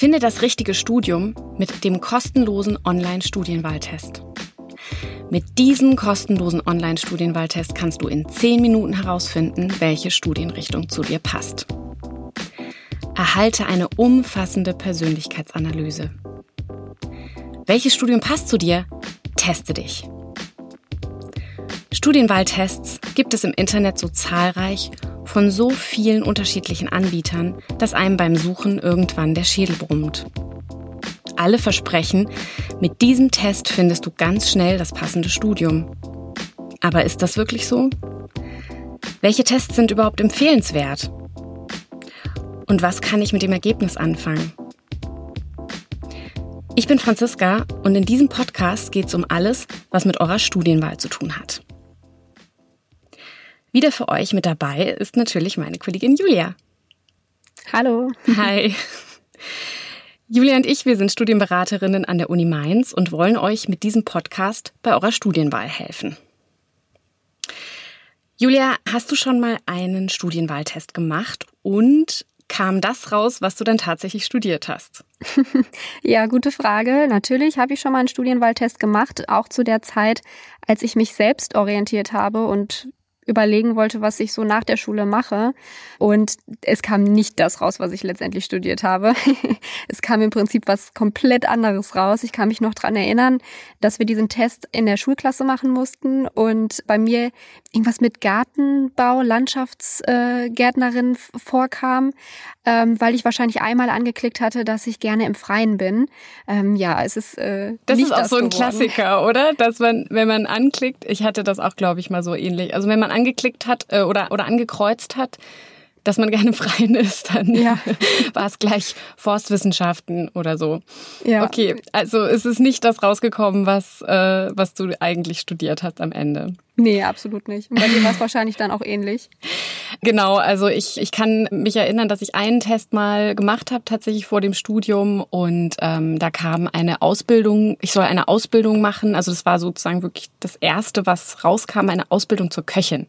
Finde das richtige Studium mit dem kostenlosen Online-Studienwahltest. Mit diesem kostenlosen Online-Studienwahltest kannst du in 10 Minuten herausfinden, welche Studienrichtung zu dir passt. Erhalte eine umfassende Persönlichkeitsanalyse. Welches Studium passt zu dir? Teste dich. Studienwahltests gibt es im Internet so zahlreich von so vielen unterschiedlichen Anbietern, dass einem beim Suchen irgendwann der Schädel brummt. Alle versprechen, mit diesem Test findest du ganz schnell das passende Studium. Aber ist das wirklich so? Welche Tests sind überhaupt empfehlenswert? Und was kann ich mit dem Ergebnis anfangen? Ich bin Franziska und in diesem Podcast geht es um alles, was mit eurer Studienwahl zu tun hat. Wieder für euch mit dabei ist natürlich meine Kollegin Julia. Hallo. Hi. Julia und ich, wir sind Studienberaterinnen an der Uni Mainz und wollen euch mit diesem Podcast bei eurer Studienwahl helfen. Julia, hast du schon mal einen Studienwahltest gemacht und kam das raus, was du dann tatsächlich studiert hast? ja, gute Frage. Natürlich habe ich schon mal einen Studienwahltest gemacht, auch zu der Zeit, als ich mich selbst orientiert habe und überlegen wollte, was ich so nach der Schule mache. Und es kam nicht das raus, was ich letztendlich studiert habe. es kam im Prinzip was komplett anderes raus. Ich kann mich noch dran erinnern, dass wir diesen Test in der Schulklasse machen mussten und bei mir irgendwas mit Gartenbau, Landschaftsgärtnerin äh, vorkam, ähm, weil ich wahrscheinlich einmal angeklickt hatte, dass ich gerne im Freien bin. Ähm, ja, es ist äh, Das ist auch das so ein geworden. Klassiker, oder? Dass man, wenn man anklickt, ich hatte das auch, glaube ich, mal so ähnlich. Also wenn man angeklickt hat äh, oder, oder angekreuzt hat, dass man gerne freien ist, dann Ja. war es gleich Forstwissenschaften oder so. Ja. Okay, also es ist nicht das rausgekommen, was, äh, was du eigentlich studiert hast am Ende. Nee, absolut nicht. Und bei dir war es wahrscheinlich dann auch ähnlich. Genau, also ich, ich kann mich erinnern, dass ich einen Test mal gemacht habe, tatsächlich vor dem Studium. Und ähm, da kam eine Ausbildung, ich soll eine Ausbildung machen. Also das war sozusagen wirklich das Erste, was rauskam, eine Ausbildung zur Köchin.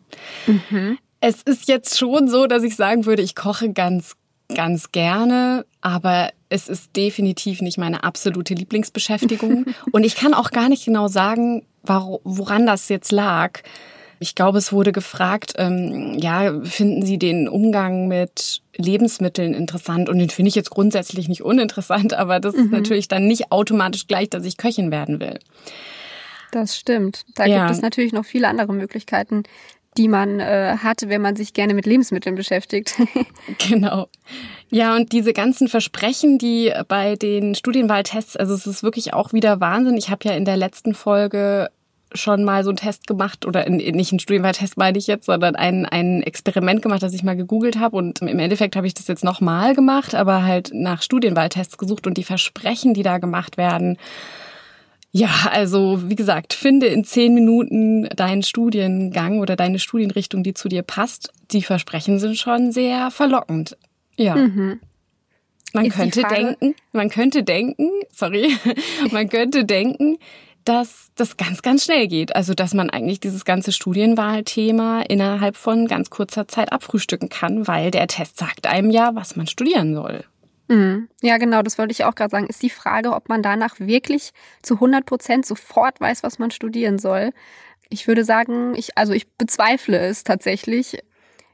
Es ist jetzt schon so, dass ich sagen würde, ich koche ganz, ganz gerne, aber es ist definitiv nicht meine absolute Lieblingsbeschäftigung. Und ich kann auch gar nicht genau sagen, woran das jetzt lag. Ich glaube, es wurde gefragt, ähm, ja, finden Sie den Umgang mit Lebensmitteln interessant? Und den finde ich jetzt grundsätzlich nicht uninteressant, aber das ist natürlich dann nicht automatisch gleich, dass ich Köchin werden will. Das stimmt. Da Ja. gibt es natürlich noch viele andere Möglichkeiten, die man äh, hat, wenn man sich gerne mit Lebensmitteln beschäftigt. Genau. Ja, und diese ganzen Versprechen, die bei den Studienwahltests, also es ist wirklich auch wieder Wahnsinn. Ich habe ja in der letzten Folge schon mal so einen Test gemacht oder in, nicht einen Studienwahltest meine ich jetzt, sondern ein, ein Experiment gemacht, das ich mal gegoogelt habe und im Endeffekt habe ich das jetzt nochmal gemacht, aber halt nach Studienwahltests gesucht und die Versprechen, die da gemacht werden, ja, also wie gesagt, finde in zehn Minuten deinen Studiengang oder deine Studienrichtung, die zu dir passt. Die Versprechen sind schon sehr verlockend. Ja. Man Ist könnte denken, man könnte denken, sorry, man könnte denken, dass das ganz, ganz schnell geht. Also, dass man eigentlich dieses ganze Studienwahlthema innerhalb von ganz kurzer Zeit abfrühstücken kann, weil der Test sagt einem ja, was man studieren soll. Mhm. Ja, genau, das wollte ich auch gerade sagen. Ist die Frage, ob man danach wirklich zu 100 Prozent sofort weiß, was man studieren soll. Ich würde sagen, ich, also ich bezweifle es tatsächlich.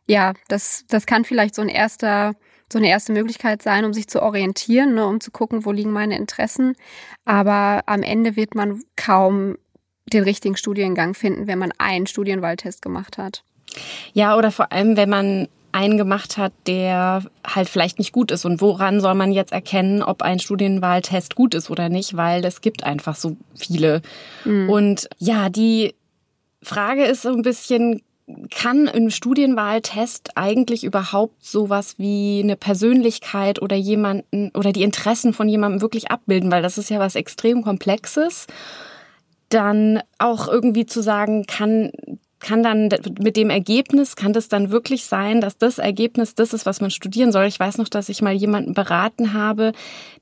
Ja, das, das kann vielleicht so ein erster, so eine erste Möglichkeit sein, um sich zu orientieren, ne, um zu gucken, wo liegen meine Interessen. Aber am Ende wird man kaum den richtigen Studiengang finden, wenn man einen Studienwahltest gemacht hat. Ja, oder vor allem, wenn man einen gemacht hat, der halt vielleicht nicht gut ist. Und woran soll man jetzt erkennen, ob ein Studienwahltest gut ist oder nicht? Weil es gibt einfach so viele. Und ja, die Frage ist so ein bisschen, kann ein Studienwahltest eigentlich überhaupt sowas wie eine Persönlichkeit oder jemanden oder die Interessen von jemandem wirklich abbilden? Weil das ist ja was extrem Komplexes. Dann auch irgendwie zu sagen, kann kann dann mit dem Ergebnis, kann das dann wirklich sein, dass das Ergebnis das ist, was man studieren soll? Ich weiß noch, dass ich mal jemanden beraten habe,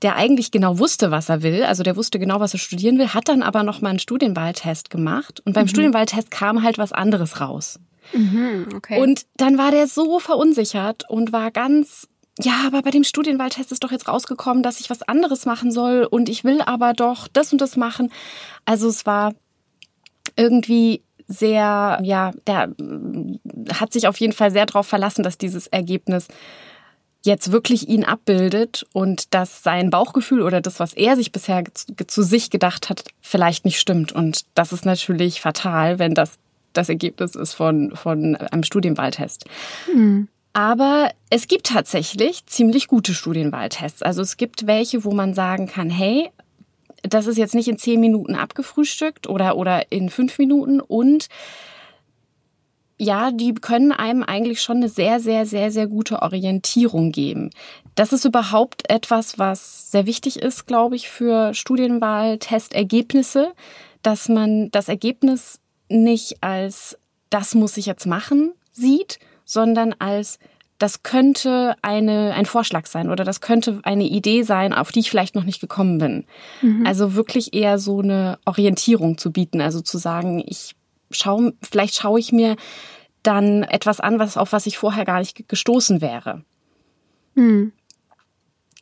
der eigentlich genau wusste, was er will. Also der wusste genau, was er studieren will, hat dann aber noch mal einen Studienwahltest gemacht. Und beim Studienwahltest kam halt was anderes raus. Mhm, okay. Und dann war der so verunsichert und war ganz ja, aber bei dem Studienwahltest ist doch jetzt rausgekommen, dass ich was anderes machen soll und ich will aber doch das und das machen. Also es war irgendwie sehr, ja, der hat sich auf jeden Fall sehr darauf verlassen, dass dieses Ergebnis jetzt wirklich ihn abbildet und dass sein Bauchgefühl oder das, was er sich bisher zu, sich gedacht hat, vielleicht nicht stimmt. Und das ist natürlich fatal, wenn das das Ergebnis ist von, von einem Studienwahltest. Mhm. Aber es gibt tatsächlich ziemlich gute Studienwahltests. Also es gibt welche, wo man sagen kann, hey, das ist jetzt nicht in zehn Minuten abgefrühstückt oder, oder in fünf Minuten und ja, die können einem eigentlich schon eine sehr, sehr, sehr, sehr gute Orientierung geben. Das ist überhaupt etwas, was sehr wichtig ist, glaube ich, für Studienwahltestergebnisse, dass man das Ergebnis nicht als das muss ich jetzt machen sieht, sondern als das könnte eine, ein Vorschlag sein oder das könnte eine Idee sein, auf die ich vielleicht noch nicht gekommen bin. Mhm. Also wirklich eher so eine Orientierung zu bieten, also zu sagen, ich schaue, vielleicht schaue ich mir dann etwas an, was, auf was ich vorher gar nicht gestoßen wäre. Mhm.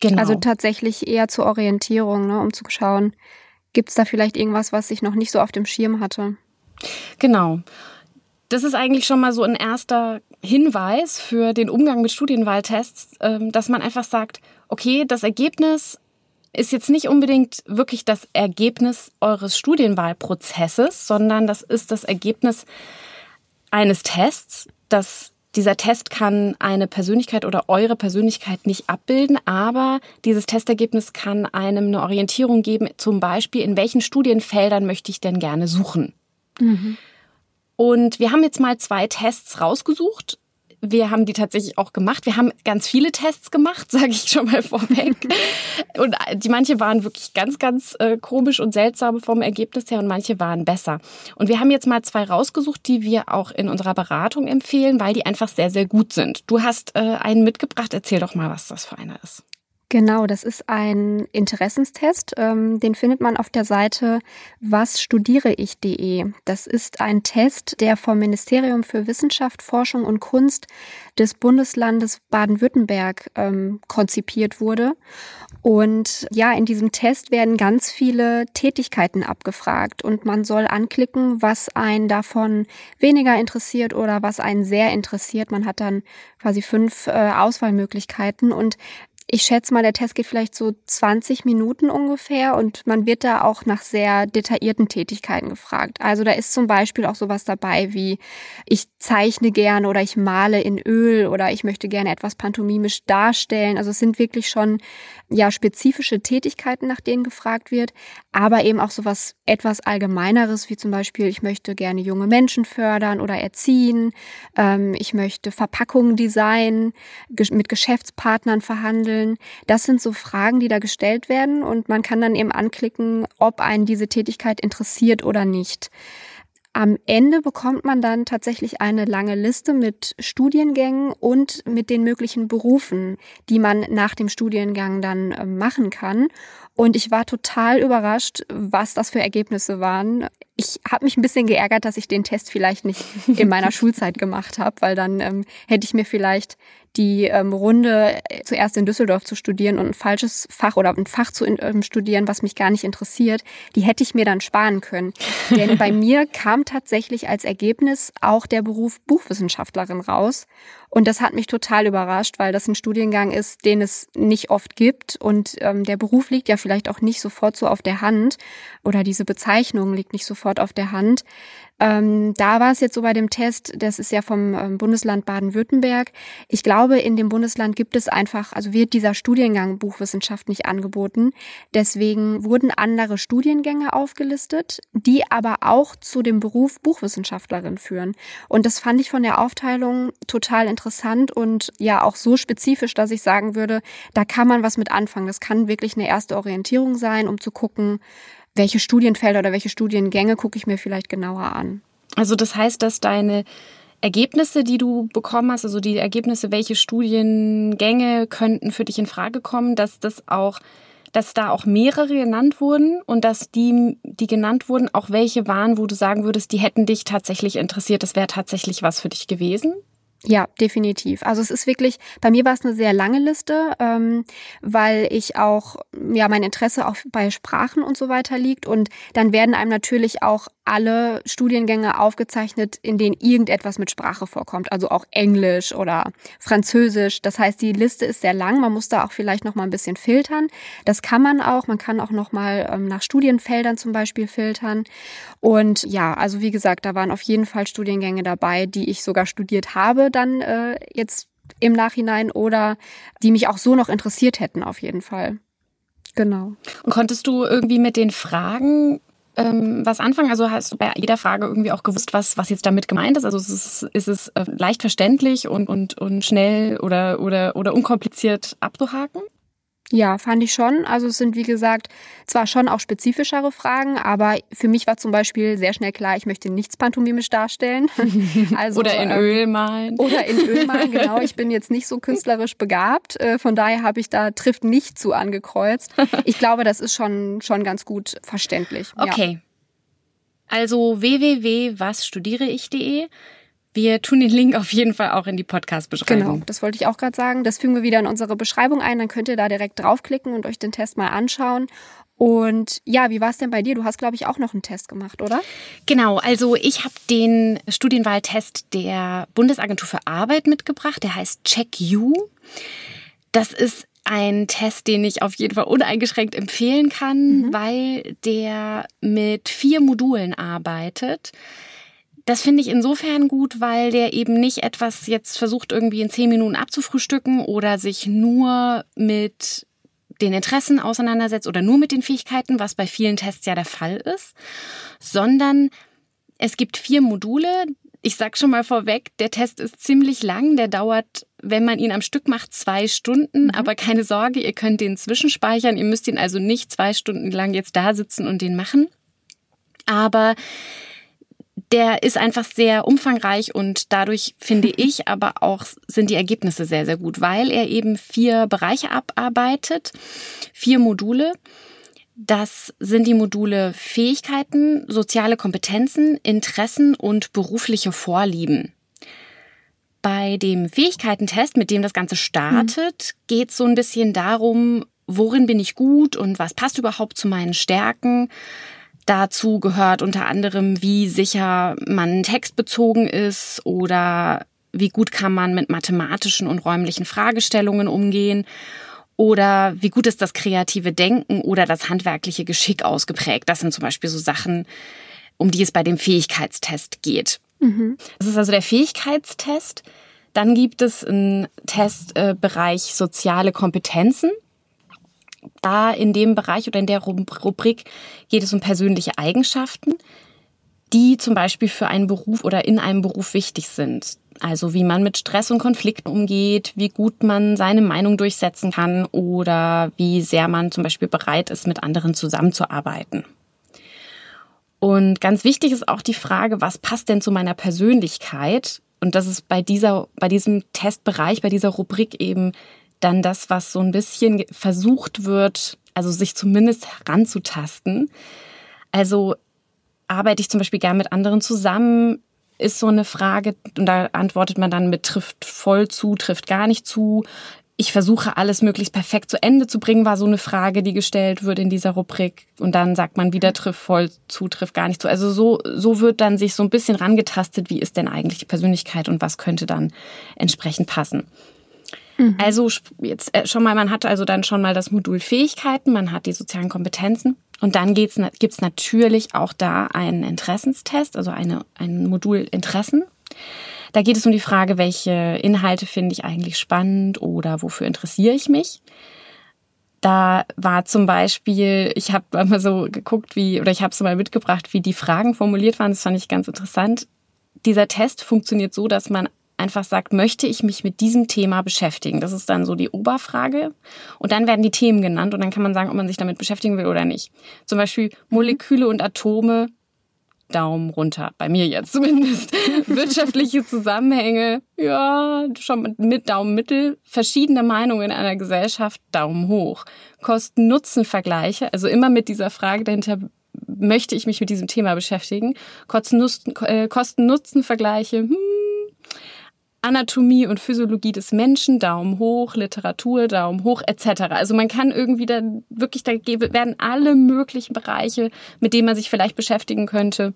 Genau. Also tatsächlich eher zur Orientierung, ne, um zu schauen, gibt es da vielleicht irgendwas, was ich noch nicht so auf dem Schirm hatte. Genau. Das ist eigentlich schon mal so ein erster Hinweis für den Umgang mit Studienwahltests, ähm, dass man einfach sagt, okay, das Ergebnis ist jetzt nicht unbedingt wirklich das Ergebnis eures Studienwahlprozesses, sondern das ist das Ergebnis eines Tests. Das, dieser Test kann eine Persönlichkeit oder eure Persönlichkeit nicht abbilden, aber dieses Testergebnis kann einem eine Orientierung geben, zum Beispiel, in welchen Studienfeldern möchte ich denn gerne suchen. Mhm. Und wir haben jetzt mal zwei Tests rausgesucht. Wir haben die tatsächlich auch gemacht. Wir haben ganz viele Tests gemacht, sage ich schon mal vorweg. und die manche waren wirklich ganz, ganz äh, komisch und seltsam vom Ergebnis her und manche waren besser. Und wir haben jetzt mal zwei rausgesucht, die wir auch in unserer Beratung empfehlen, weil die einfach sehr, sehr gut sind. Du hast äh, einen mitgebracht. Erzähl doch mal, was das für einer ist. Genau, das ist ein Interessenstest. Ähm, den findet man auf der Seite wasstudiereich.de. Das ist ein Test, der vom Ministerium für Wissenschaft, Forschung und Kunst des Bundeslandes Baden-Württemberg ähm, konzipiert wurde. Und ja, in diesem Test werden ganz viele Tätigkeiten abgefragt und man soll anklicken, was einen davon weniger interessiert oder was einen sehr interessiert. Man hat dann quasi fünf äh, Auswahlmöglichkeiten und ich schätze mal, der Test geht vielleicht so 20 Minuten ungefähr und man wird da auch nach sehr detaillierten Tätigkeiten gefragt. Also da ist zum Beispiel auch sowas dabei wie ich zeichne gerne oder ich male in Öl oder ich möchte gerne etwas pantomimisch darstellen. Also es sind wirklich schon ja spezifische Tätigkeiten, nach denen gefragt wird, aber eben auch sowas etwas allgemeineres wie zum Beispiel ich möchte gerne junge Menschen fördern oder erziehen, ähm, ich möchte Verpackungen designen, mit Geschäftspartnern verhandeln handeln? Das sind so Fragen, die da gestellt werden und man kann dann eben anklicken, ob einen diese Tätigkeit interessiert oder nicht. Am Ende bekommt man dann tatsächlich eine lange Liste mit Studiengängen und mit den möglichen Berufen, die man nach dem Studiengang dann äh, machen kann. Und ich war total überrascht, was das für Ergebnisse waren. Ich habe mich ein bisschen geärgert, dass ich den Test vielleicht nicht in meiner Schulzeit gemacht habe, weil dann ähm, hätte ich mir vielleicht die ähm, Runde äh, zuerst in Düsseldorf zu studieren und ein falsches Fach oder ein Fach zu ähm, studieren, was mich gar nicht interessiert, die hätte ich mir dann sparen können. Denn bei mir kam tatsächlich als Ergebnis auch der Beruf Buchwissenschaftlerin raus. Und das hat mich total überrascht, weil das ein Studiengang ist, den es nicht oft gibt. Und ähm, der Beruf liegt ja vielleicht auch nicht sofort so auf der Hand oder diese Bezeichnung liegt nicht sofort auf der Hand. Ähm, da war es jetzt so bei dem Test, das ist ja vom ähm, Bundesland Baden-Württemberg. Ich glaube, in dem Bundesland gibt es einfach, also wird dieser Studiengang Buchwissenschaft nicht angeboten. Deswegen wurden andere Studiengänge aufgelistet, die aber auch zu dem Beruf Buchwissenschaftlerin führen. Und das fand ich von der Aufteilung total interessant und ja auch so spezifisch, dass ich sagen würde, da kann man was mit anfangen. Das kann wirklich eine erste Orientierung sein, um zu gucken, welche Studienfelder oder welche Studiengänge gucke ich mir vielleicht genauer an. Also das heißt, dass deine Ergebnisse, die du bekommen hast, also die Ergebnisse, welche Studiengänge könnten für dich in Frage kommen, dass das auch, dass da auch mehrere genannt wurden und dass die, die genannt wurden, auch welche waren, wo du sagen würdest, die hätten dich tatsächlich interessiert, das wäre tatsächlich was für dich gewesen? Ja, definitiv. Also es ist wirklich, bei mir war es eine sehr lange Liste, ähm, weil ich auch, ja, mein Interesse auch bei Sprachen und so weiter liegt. Und dann werden einem natürlich auch alle Studiengänge aufgezeichnet, in denen irgendetwas mit Sprache vorkommt. Also auch Englisch oder Französisch. Das heißt, die Liste ist sehr lang. Man muss da auch vielleicht noch mal ein bisschen filtern. Das kann man auch. Man kann auch noch mal ähm, nach Studienfeldern zum Beispiel filtern. Und ja, also wie gesagt, da waren auf jeden Fall Studiengänge dabei, die ich sogar studiert habe dann äh, jetzt im Nachhinein oder die mich auch so noch interessiert hätten auf jeden Fall. Genau. Und konntest du irgendwie mit den Fragen ähm, was anfangen? Also hast du bei jeder Frage irgendwie auch gewusst, was, was jetzt damit gemeint ist? Also ist es, ist es äh, leicht verständlich und, und, und schnell oder, oder, oder unkompliziert abzuhaken? Ja, fand ich schon. Also es sind, wie gesagt, zwar schon auch spezifischere Fragen, aber für mich war zum Beispiel sehr schnell klar, ich möchte nichts pantomimisch darstellen. Also, oder in ähm, Öl malen. Oder in Öl malen, genau. Ich bin jetzt nicht so künstlerisch begabt. Äh, von daher habe ich da trifft nicht zu angekreuzt. Ich glaube, das ist schon, schon ganz gut verständlich. Okay. Ja. Also www.wasstudiereich.de wir tun den Link auf jeden Fall auch in die Podcast-Beschreibung. Genau, das wollte ich auch gerade sagen. Das fügen wir wieder in unsere Beschreibung ein. Dann könnt ihr da direkt draufklicken und euch den Test mal anschauen. Und ja, wie war es denn bei dir? Du hast, glaube ich, auch noch einen Test gemacht, oder? Genau, also ich habe den Studienwahltest der Bundesagentur für Arbeit mitgebracht. Der heißt Check You. Das ist ein Test, den ich auf jeden Fall uneingeschränkt empfehlen kann, mhm. weil der mit vier Modulen arbeitet. Das finde ich insofern gut, weil der eben nicht etwas jetzt versucht, irgendwie in zehn Minuten abzufrühstücken oder sich nur mit den Interessen auseinandersetzt oder nur mit den Fähigkeiten, was bei vielen Tests ja der Fall ist, sondern es gibt vier Module. Ich sag schon mal vorweg, der Test ist ziemlich lang. Der dauert, wenn man ihn am Stück macht, zwei Stunden. Mhm. Aber keine Sorge, ihr könnt den zwischenspeichern. Ihr müsst ihn also nicht zwei Stunden lang jetzt da sitzen und den machen. Aber der ist einfach sehr umfangreich und dadurch finde ich aber auch sind die Ergebnisse sehr, sehr gut, weil er eben vier Bereiche abarbeitet, vier Module. Das sind die Module Fähigkeiten, soziale Kompetenzen, Interessen und berufliche Vorlieben. Bei dem Fähigkeitentest, mit dem das Ganze startet, mhm. geht es so ein bisschen darum, worin bin ich gut und was passt überhaupt zu meinen Stärken. Dazu gehört unter anderem, wie sicher man textbezogen ist oder wie gut kann man mit mathematischen und räumlichen Fragestellungen umgehen oder wie gut ist das kreative Denken oder das handwerkliche Geschick ausgeprägt. Das sind zum Beispiel so Sachen, um die es bei dem Fähigkeitstest geht. Mhm. Das ist also der Fähigkeitstest. Dann gibt es einen Testbereich äh, soziale Kompetenzen da in dem Bereich oder in der Rubrik geht es um persönliche Eigenschaften, die zum Beispiel für einen Beruf oder in einem Beruf wichtig sind. Also wie man mit Stress und Konflikten umgeht, wie gut man seine Meinung durchsetzen kann oder wie sehr man zum Beispiel bereit ist, mit anderen zusammenzuarbeiten. Und ganz wichtig ist auch die Frage, was passt denn zu meiner Persönlichkeit? Und das ist bei dieser, bei diesem Testbereich, bei dieser Rubrik eben dann das, was so ein bisschen versucht wird, also sich zumindest heranzutasten. Also arbeite ich zum Beispiel gern mit anderen zusammen, ist so eine Frage und da antwortet man dann mit trifft voll zu, trifft gar nicht zu. Ich versuche alles möglichst perfekt zu Ende zu bringen, war so eine Frage, die gestellt wird in dieser Rubrik. Und dann sagt man wieder trifft voll zu, trifft gar nicht zu. Also so, so wird dann sich so ein bisschen rangetastet, wie ist denn eigentlich die Persönlichkeit und was könnte dann entsprechend passen. Mhm. Also jetzt äh, schon mal, man hat also dann schon mal das Modul Fähigkeiten, man hat die sozialen Kompetenzen und dann gibt es natürlich auch da einen Interessenstest, also eine, ein Modul Interessen. Da geht es um die Frage, welche Inhalte finde ich eigentlich spannend oder wofür interessiere ich mich. Da war zum Beispiel, ich habe mal so geguckt, wie, oder ich habe es mal mitgebracht, wie die Fragen formuliert waren. Das fand ich ganz interessant. Dieser Test funktioniert so, dass man einfach sagt, möchte ich mich mit diesem Thema beschäftigen? Das ist dann so die Oberfrage. Und dann werden die Themen genannt und dann kann man sagen, ob man sich damit beschäftigen will oder nicht. Zum Beispiel Moleküle und Atome, Daumen runter, bei mir jetzt zumindest. Wirtschaftliche Zusammenhänge, ja, schon mit Daumen mittel. Verschiedene Meinungen in einer Gesellschaft, Daumen hoch. Kosten-Nutzen-Vergleiche, also immer mit dieser Frage dahinter, möchte ich mich mit diesem Thema beschäftigen? Kosten-Nutzen-Vergleiche, hm, Anatomie und Physiologie des Menschen, Daumen hoch, Literatur, Daumen hoch, etc. Also man kann irgendwie da wirklich, da werden alle möglichen Bereiche, mit denen man sich vielleicht beschäftigen könnte,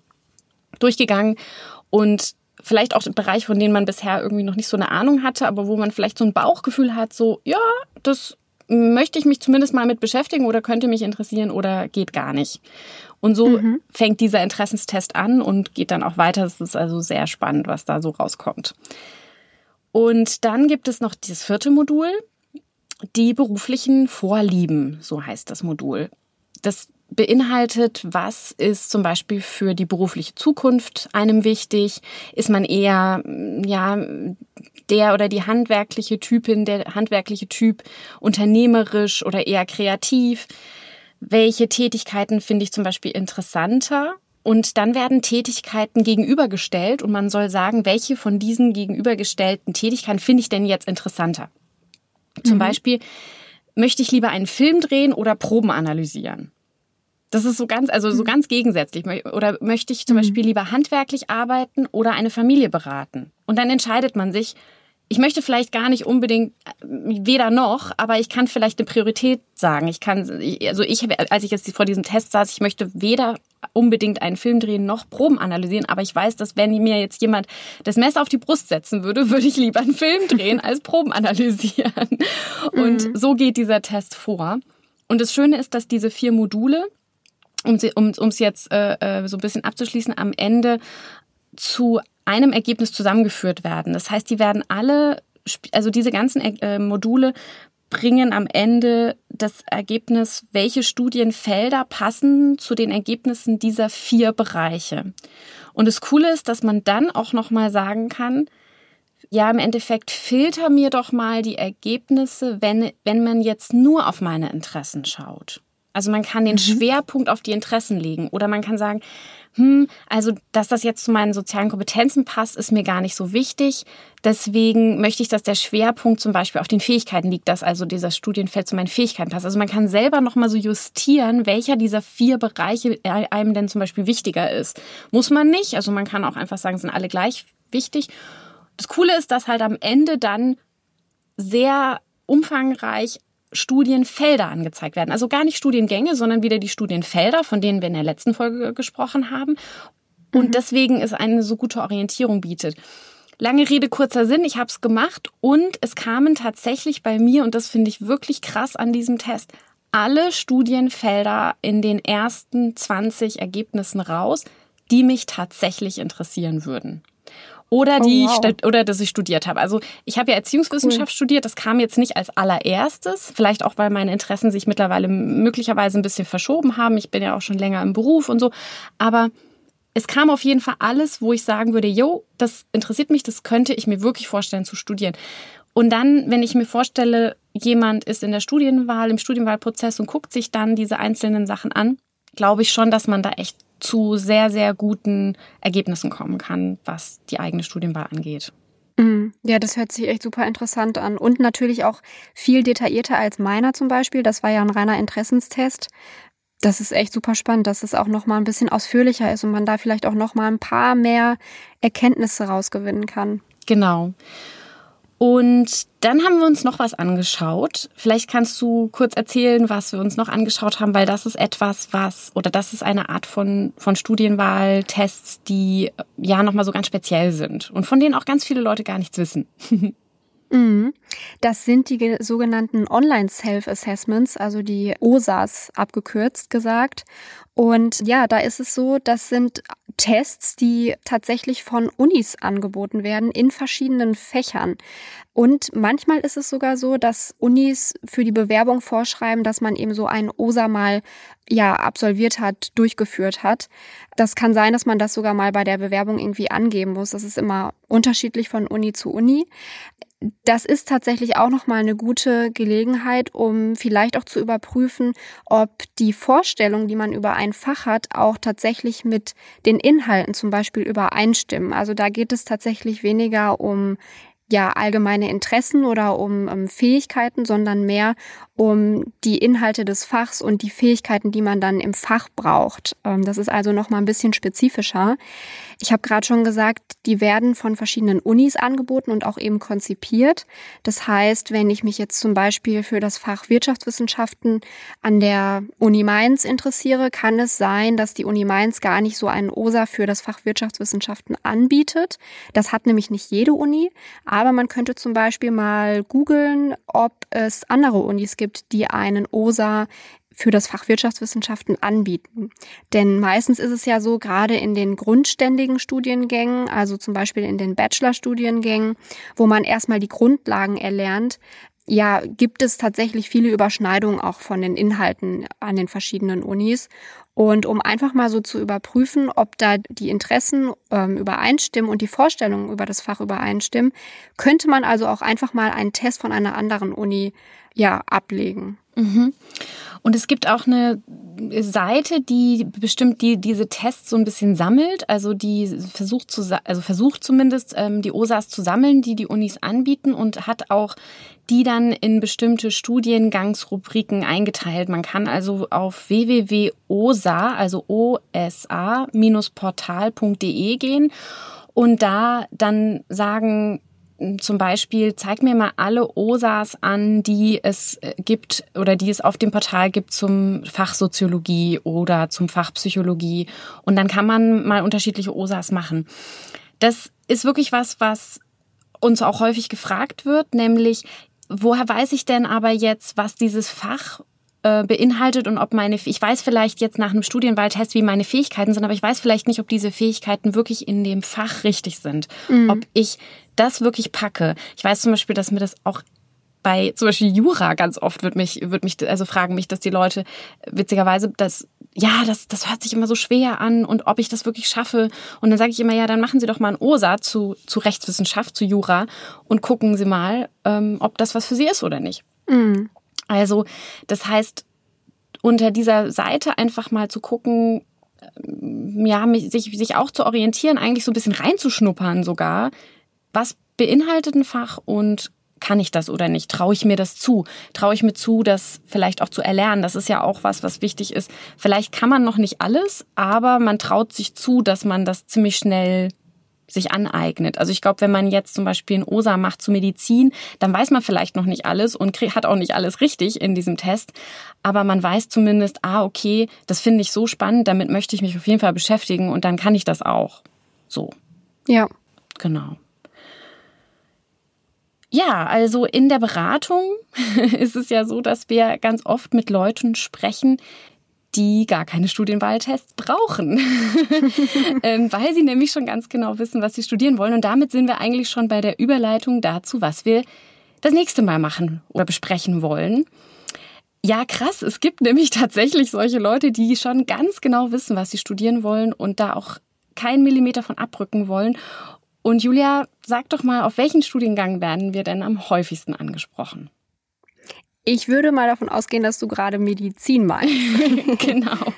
durchgegangen und vielleicht auch Bereiche, von denen man bisher irgendwie noch nicht so eine Ahnung hatte, aber wo man vielleicht so ein Bauchgefühl hat, so, ja, das möchte ich mich zumindest mal mit beschäftigen oder könnte mich interessieren oder geht gar nicht. Und so mhm. fängt dieser Interessenstest an und geht dann auch weiter. Es ist also sehr spannend, was da so rauskommt. Und dann gibt es noch dieses vierte Modul, die beruflichen Vorlieben, so heißt das Modul. Das beinhaltet, was ist zum Beispiel für die berufliche Zukunft einem wichtig? Ist man eher, ja, der oder die handwerkliche Typin, der handwerkliche Typ, unternehmerisch oder eher kreativ? Welche Tätigkeiten finde ich zum Beispiel interessanter? Und dann werden Tätigkeiten gegenübergestellt und man soll sagen, welche von diesen gegenübergestellten Tätigkeiten finde ich denn jetzt interessanter? Zum mhm. Beispiel, möchte ich lieber einen Film drehen oder Proben analysieren? Das ist so ganz, also so mhm. ganz gegensätzlich. Oder möchte ich zum mhm. Beispiel lieber handwerklich arbeiten oder eine Familie beraten? Und dann entscheidet man sich, ich möchte vielleicht gar nicht unbedingt äh, weder noch, aber ich kann vielleicht eine Priorität sagen. Ich kann, also ich, als ich jetzt vor diesem Test saß, ich möchte weder unbedingt einen Film drehen noch Proben analysieren, aber ich weiß, dass wenn mir jetzt jemand das Messer auf die Brust setzen würde, würde ich lieber einen Film drehen als Proben analysieren. Und mhm. so geht dieser Test vor. Und das Schöne ist, dass diese vier Module, um es um, jetzt äh, äh, so ein bisschen abzuschließen, am Ende zu einem Ergebnis zusammengeführt werden. Das heißt, die werden alle, also diese ganzen äh, Module bringen am Ende das Ergebnis, welche Studienfelder passen zu den Ergebnissen dieser vier Bereiche. Und das Coole ist, dass man dann auch noch mal sagen kann, ja, im Endeffekt filter mir doch mal die Ergebnisse, wenn, wenn man jetzt nur auf meine Interessen schaut. Also man kann den mhm. Schwerpunkt auf die Interessen legen oder man kann sagen, hm, also dass das jetzt zu meinen sozialen Kompetenzen passt, ist mir gar nicht so wichtig. Deswegen möchte ich, dass der Schwerpunkt zum Beispiel auf den Fähigkeiten liegt, dass also dieser Studienfeld zu meinen Fähigkeiten passt. Also man kann selber nochmal so justieren, welcher dieser vier Bereiche einem denn zum Beispiel wichtiger ist. Muss man nicht. Also man kann auch einfach sagen, sind alle gleich wichtig. Das Coole ist, dass halt am Ende dann sehr umfangreich Studienfelder angezeigt werden. Also gar nicht Studiengänge, sondern wieder die Studienfelder, von denen wir in der letzten Folge gesprochen haben. Und mhm. deswegen ist eine so gute Orientierung bietet. Lange Rede, kurzer Sinn, ich habe es gemacht und es kamen tatsächlich bei mir, und das finde ich wirklich krass an diesem Test, alle Studienfelder in den ersten 20 Ergebnissen raus, die mich tatsächlich interessieren würden oder die oh, wow. oder dass ich studiert habe. Also ich habe ja Erziehungswissenschaft cool. studiert, das kam jetzt nicht als allererstes, vielleicht auch weil meine Interessen sich mittlerweile möglicherweise ein bisschen verschoben haben. Ich bin ja auch schon länger im Beruf und so, aber es kam auf jeden Fall alles, wo ich sagen würde, yo, das interessiert mich, das könnte ich mir wirklich vorstellen zu studieren. Und dann, wenn ich mir vorstelle, jemand ist in der Studienwahl, im Studienwahlprozess und guckt sich dann diese einzelnen Sachen an, glaube ich schon, dass man da echt zu sehr, sehr guten Ergebnissen kommen kann, was die eigene Studienwahl angeht. Mhm. Ja, das hört sich echt super interessant an. Und natürlich auch viel detaillierter als meiner zum Beispiel. Das war ja ein reiner Interessenstest. Das ist echt super spannend, dass es auch noch mal ein bisschen ausführlicher ist und man da vielleicht auch noch mal ein paar mehr Erkenntnisse rausgewinnen kann. Genau. Und dann haben wir uns noch was angeschaut. Vielleicht kannst du kurz erzählen, was wir uns noch angeschaut haben, weil das ist etwas, was, oder das ist eine Art von, von Studienwahltests, die ja nochmal so ganz speziell sind und von denen auch ganz viele Leute gar nichts wissen. Mhm. Das sind die sogenannten Online Self-Assessments, also die OSAs abgekürzt gesagt. Und ja, da ist es so, das sind Tests, die tatsächlich von Unis angeboten werden in verschiedenen Fächern. Und manchmal ist es sogar so, dass Unis für die Bewerbung vorschreiben, dass man eben so ein OSA mal ja absolviert hat, durchgeführt hat. Das kann sein, dass man das sogar mal bei der Bewerbung irgendwie angeben muss. Das ist immer unterschiedlich von Uni zu Uni das ist tatsächlich auch nochmal eine gute Gelegenheit, um vielleicht auch zu überprüfen, ob die Vorstellung, die man über ein Fach hat, auch tatsächlich mit den Inhalten zum Beispiel übereinstimmen. Also da geht es tatsächlich weniger um ja allgemeine Interessen oder um, um Fähigkeiten, sondern mehr um die Inhalte des Fachs und die Fähigkeiten, die man dann im Fach braucht. Ähm, das ist also noch mal ein bisschen spezifischer. Ich habe gerade schon gesagt, die werden von verschiedenen Unis angeboten und auch eben konzipiert. Das heißt, wenn ich mich jetzt zum Beispiel für das Fach Wirtschaftswissenschaften an der Uni Mainz interessiere, kann es sein, dass die Uni Mainz gar nicht so einen OSA für das Fach Wirtschaftswissenschaften anbietet. Das hat nämlich nicht jede Uni, aber man könnte zum Beispiel mal googeln, ob es andere Unis gibt, die einen OSA für das Fach Wirtschaftswissenschaften anbieten. Denn meistens ist es ja so, gerade in den grundständigen Studiengängen, also zum Beispiel in den Bachelorstudiengängen, wo man erstmal die Grundlagen erlernt, ja, gibt es tatsächlich viele Überschneidungen auch von den Inhalten an den verschiedenen Unis. Und um einfach mal so zu überprüfen, ob da die Interessen ähm, übereinstimmen und die Vorstellungen über das Fach übereinstimmen, könnte man also auch einfach mal einen Test von einer anderen Uni ja ablegen. Mhm. Und es gibt auch eine Seite, die bestimmt die, diese Tests so ein bisschen sammelt, also die versucht zu, also versucht zumindest ähm, die OSAs zu sammeln, die die Unis anbieten und hat auch die dann in bestimmte Studiengangsrubriken eingeteilt. Man kann also auf www.osa, also osa-portal.de gehen und da dann sagen, zum Beispiel, zeig mir mal alle OSAs an, die es äh, gibt oder die es auf dem Portal gibt zum Fach Soziologie oder zum Fach Psychologie. Und dann kann man mal unterschiedliche OSAs machen. Das ist wirklich was, was uns auch häufig gefragt wird, nämlich, woher weiß ich denn aber jetzt, was dieses Fach äh, beinhaltet und ob meine, ich weiß vielleicht jetzt nach einem Studienwahltest, wie meine Fähigkeiten sind, aber ich weiß vielleicht nicht, ob diese Fähigkeiten wirklich in dem Fach richtig sind. Mhm. Ob ich das wirklich packe. Ich weiß zum Beispiel, dass mir das auch bei zum Beispiel Jura ganz oft wird mich, wird mich, also fragen mich, dass die Leute witzigerweise das, ja, das, das hört sich immer so schwer an und ob ich das wirklich schaffe. Und dann sage ich immer, ja, dann machen Sie doch mal ein OSA zu, zu Rechtswissenschaft, zu Jura und gucken Sie mal, ähm, ob das was für Sie ist oder nicht. Mhm. Also, das heißt, unter dieser Seite einfach mal zu gucken, ähm, ja, sich, sich auch zu orientieren, eigentlich so ein bisschen reinzuschnuppern sogar. Was beinhaltet ein Fach und kann ich das oder nicht? Traue ich mir das zu? Traue ich mir zu, das vielleicht auch zu erlernen? Das ist ja auch was, was wichtig ist. Vielleicht kann man noch nicht alles, aber man traut sich zu, dass man das ziemlich schnell sich aneignet. Also ich glaube, wenn man jetzt zum Beispiel ein OSA macht zu Medizin, dann weiß man vielleicht noch nicht alles und hat auch nicht alles richtig in diesem Test. Aber man weiß zumindest, ah, okay, das finde ich so spannend, damit möchte ich mich auf jeden Fall beschäftigen und dann kann ich das auch. So. Ja. Genau. Ja, also in der Beratung ist es ja so, dass wir ganz oft mit Leuten sprechen, die gar keine Studienwahltests brauchen, ähm, weil sie nämlich schon ganz genau wissen, was sie studieren wollen. Und damit sind wir eigentlich schon bei der Überleitung dazu, was wir das nächste Mal machen oder besprechen wollen. Ja, krass. Es gibt nämlich tatsächlich solche Leute, die schon ganz genau wissen, was sie studieren wollen und da auch keinen Millimeter von abrücken wollen. Und Julia, sag doch mal, auf welchen Studiengang werden wir denn am häufigsten angesprochen? Ich würde mal davon ausgehen, dass du gerade Medizin meinst. genau.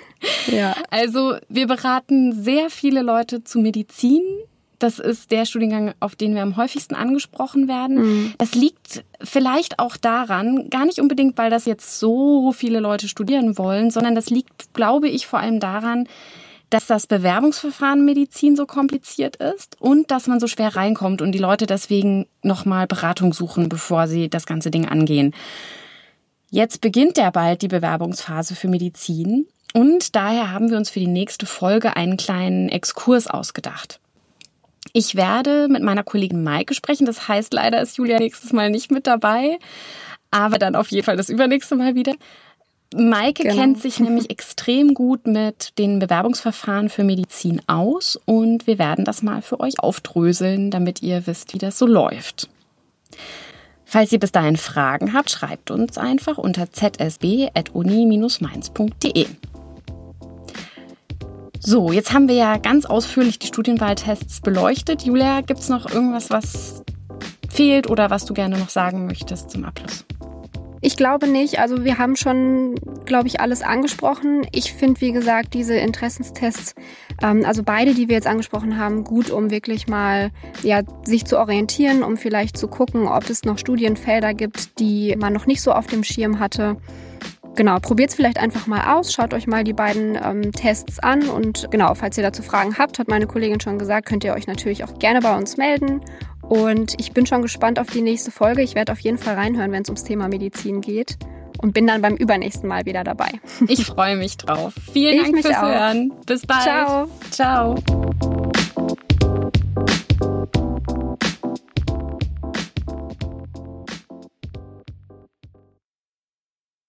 Ja. Also wir beraten sehr viele Leute zu Medizin. Das ist der Studiengang, auf den wir am häufigsten angesprochen werden. Mhm. Das liegt vielleicht auch daran, gar nicht unbedingt, weil das jetzt so viele Leute studieren wollen, sondern das liegt, glaube ich, vor allem daran, dass das Bewerbungsverfahren Medizin so kompliziert ist und dass man so schwer reinkommt und die Leute deswegen nochmal Beratung suchen, bevor sie das ganze Ding angehen. Jetzt beginnt ja bald die Bewerbungsphase für Medizin und daher haben wir uns für die nächste Folge einen kleinen Exkurs ausgedacht. Ich werde mit meiner Kollegin Maike sprechen, das heißt leider ist Julia nächstes Mal nicht mit dabei, aber dann auf jeden Fall das übernächste Mal wieder. Maike genau. kennt sich nämlich extrem gut mit den Bewerbungsverfahren für Medizin aus und wir werden das mal für euch aufdröseln, damit ihr wisst, wie das so läuft. Falls ihr bis dahin Fragen habt, schreibt uns einfach unter zsb.uni-mainz.de. So, jetzt haben wir ja ganz ausführlich die Studienwahltests beleuchtet. Julia, gibt es noch irgendwas, was fehlt oder was du gerne noch sagen möchtest zum Abschluss? Ich glaube nicht. Also wir haben schon, glaube ich, alles angesprochen. Ich finde, wie gesagt, diese Interessenstests, ähm, also beide, die wir jetzt angesprochen haben, gut, um wirklich mal ja, sich zu orientieren, um vielleicht zu gucken, ob es noch Studienfelder gibt, die man noch nicht so auf dem Schirm hatte. Genau, probiert es vielleicht einfach mal aus, schaut euch mal die beiden ähm, Tests an und genau, falls ihr dazu Fragen habt, hat meine Kollegin schon gesagt, könnt ihr euch natürlich auch gerne bei uns melden und ich bin schon gespannt auf die nächste Folge. Ich werde auf jeden Fall reinhören, wenn es ums Thema Medizin geht. Und bin dann beim übernächsten Mal wieder dabei. Ich freue mich drauf. Vielen ich Dank fürs auch. Hören. Bis bald. Ciao. Ciao.